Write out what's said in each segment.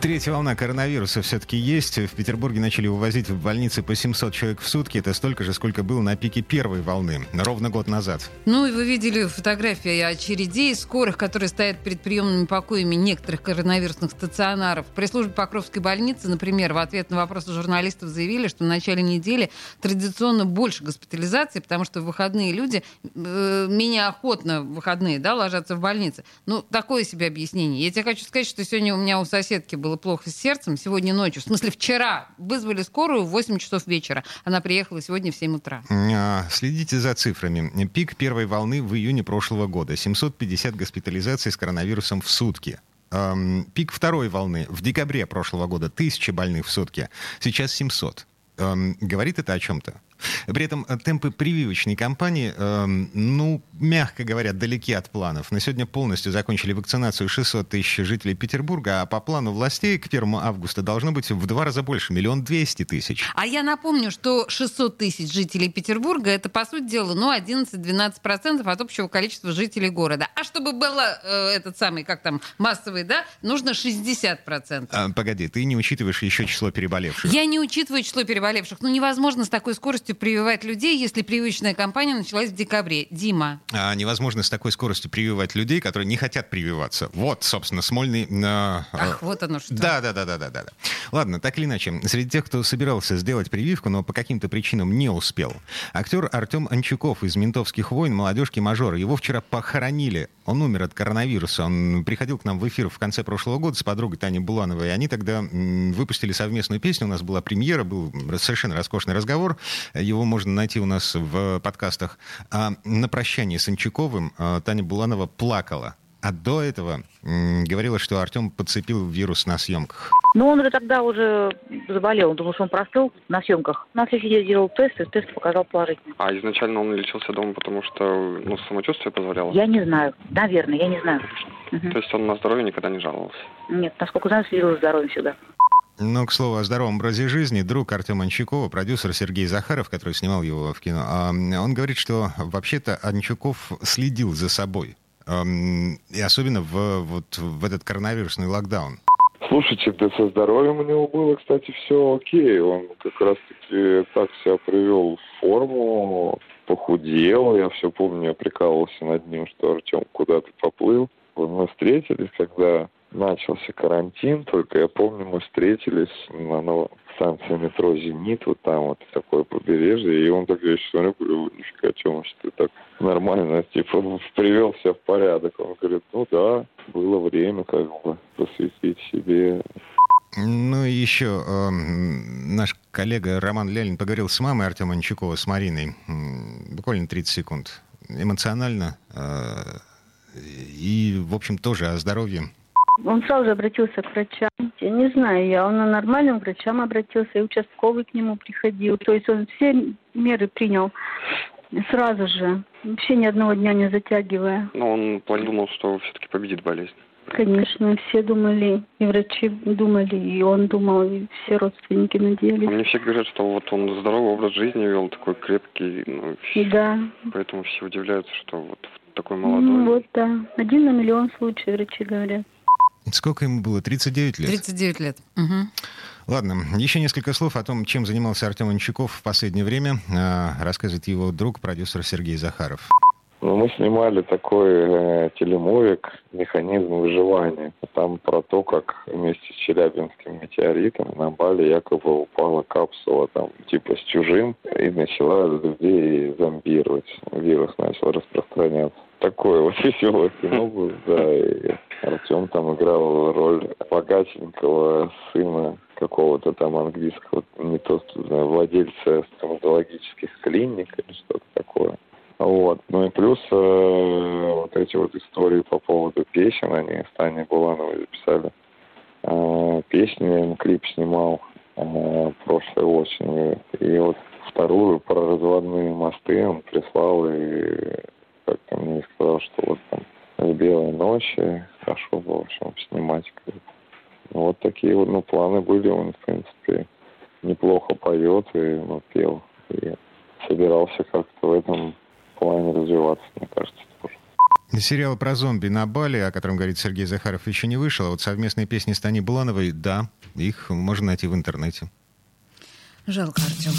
Третья волна коронавируса все-таки есть. В Петербурге начали увозить в больницы по 700 человек в сутки. Это столько же, сколько было на пике первой волны, ровно год назад. Ну и вы видели фотографии очередей скорых, которые стоят перед приемными покоями некоторых коронавирусных стационаров. При службе Покровской больницы, например, в ответ на вопросы журналистов заявили, что в начале недели традиционно больше госпитализации, потому что в выходные люди э, менее охотно в выходные да, ложатся в больнице. Ну, такое себе объяснение. Я тебе хочу сказать, что сегодня у меня у соседки было плохо с сердцем сегодня ночью. В смысле, вчера вызвали скорую в 8 часов вечера. Она приехала сегодня в 7 утра. А, следите за цифрами. Пик первой волны в июне прошлого года. 750 госпитализаций с коронавирусом в сутки. Пик второй волны в декабре прошлого года. Тысячи больных в сутки. Сейчас 700. Говорит это о чем-то? При этом э, темпы прививочной кампании, э, ну, мягко говоря, далеки от планов. На сегодня полностью закончили вакцинацию 600 тысяч жителей Петербурга, а по плану властей к 1 августа должно быть в два раза больше, миллион двести тысяч. А я напомню, что 600 тысяч жителей Петербурга это, по сути дела, ну, 11-12% от общего количества жителей города. А чтобы было э, этот самый, как там, массовый, да, нужно 60%. А, погоди, ты не учитываешь еще число переболевших. Я не учитываю число переболевших. Ну, невозможно с такой скоростью скоростью прививать людей, если прививочная кампания началась в декабре? Дима. А, невозможно с такой скоростью прививать людей, которые не хотят прививаться. Вот, собственно, Смольный... Э, Ах, вот оно что. Да, да, да, да, да, да. Ладно, так или иначе, среди тех, кто собирался сделать прививку, но по каким-то причинам не успел, актер Артем Анчуков из «Ментовских войн», «Молодежки мажора». Его вчера похоронили. Он умер от коронавируса. Он приходил к нам в эфир в конце прошлого года с подругой Таней Булановой. И они тогда выпустили совместную песню. У нас была премьера, был совершенно роскошный разговор. Его можно найти у нас в подкастах. А на прощании с Анчуковым а, Таня Буланова плакала. А до этого м, говорила, что Артем подцепил вирус на съемках. Ну, он же тогда уже заболел. Он думал, что он простыл на съемках. На следующий день делал тест, и тест показал положительный. А изначально он лечился дома, потому что ну, самочувствие позволяло? Я не знаю. Наверное, я не знаю. Угу. То есть он на здоровье никогда не жаловался? Нет, насколько знаю, следил за здоровьем всегда. Ну, к слову о здоровом образе жизни, друг Артема Анчукова, продюсер Сергей Захаров, который снимал его в кино, а, он говорит, что вообще-то Анчуков следил за собой. И особенно в, вот, в этот коронавирусный локдаун. Слушайте, да со здоровьем у него было, кстати, все окей. Он как раз-таки так себя привел в форму, похудел. Я все помню, я прикалывался над ним, что Артем куда-то поплыл. Мы встретились, когда начался карантин, только я помню, мы встретились на, на станции метро «Зенит», вот там вот такое побережье, и он так, я смотрю, говорю, нифига, Тёма, что ты так нормально, типа, привел себя в порядок. Он говорит, ну да, было время, как бы, посвятить себе ну и еще э, наш коллега Роман Лялин поговорил с мамой Артема Анчукова, с Мариной, буквально 30 секунд. Эмоционально э, и, в общем, тоже о здоровье он сразу же обратился к врачам. Я не знаю, я он на нормальным врачам обратился, и участковый к нему приходил. То есть он все меры принял сразу же, вообще ни одного дня не затягивая. Но он подумал, что все-таки победит болезнь. Конечно, все думали, и врачи думали, и он думал, и все родственники надеялись. Мне все говорят, что вот он здоровый образ жизни вел, такой крепкий. Ну, да. Поэтому все удивляются, что вот такой молодой. Ну, вот, да. Один на миллион случаев, врачи говорят. Сколько ему было? 39 лет? 39 лет. Угу. Ладно, еще несколько слов о том, чем занимался Артем Анчуков в последнее время, а, рассказывает его друг, продюсер Сергей Захаров. Ну, мы снимали такой э, телемовик «Механизм выживания». Там про то, как вместе с Челябинским метеоритом на Бали якобы упала капсула там типа с чужим и начала людей зомбировать. Вирус начал распространяться. Такое вот веселое кино было, да. И Артем там играл роль богатенького сына какого-то там английского, не то, знаю, владельца стоматологических клиник или что-то такое. Вот. Ну и плюс э, вот эти вот истории по поводу песен, они с Таней Булановой записали. Э, песни я клип снимал э, прошлой осенью. И вот вторую про разводные мосты он прислал и как-то мне сказал, что вот там в белой ночи хорошо было, в общем, снимать. Ну, вот такие вот ну, планы были. Он, в принципе, неплохо поет и ну, пел. И собирался как-то в этом плане развиваться, мне кажется. Тоже. Сериал про зомби на Бали, о котором говорит Сергей Захаров, еще не вышел. А вот совместные песни Стани Булановой, да, их можно найти в интернете. Жалко Артема.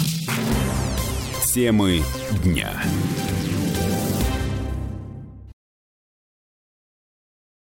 Темы дня.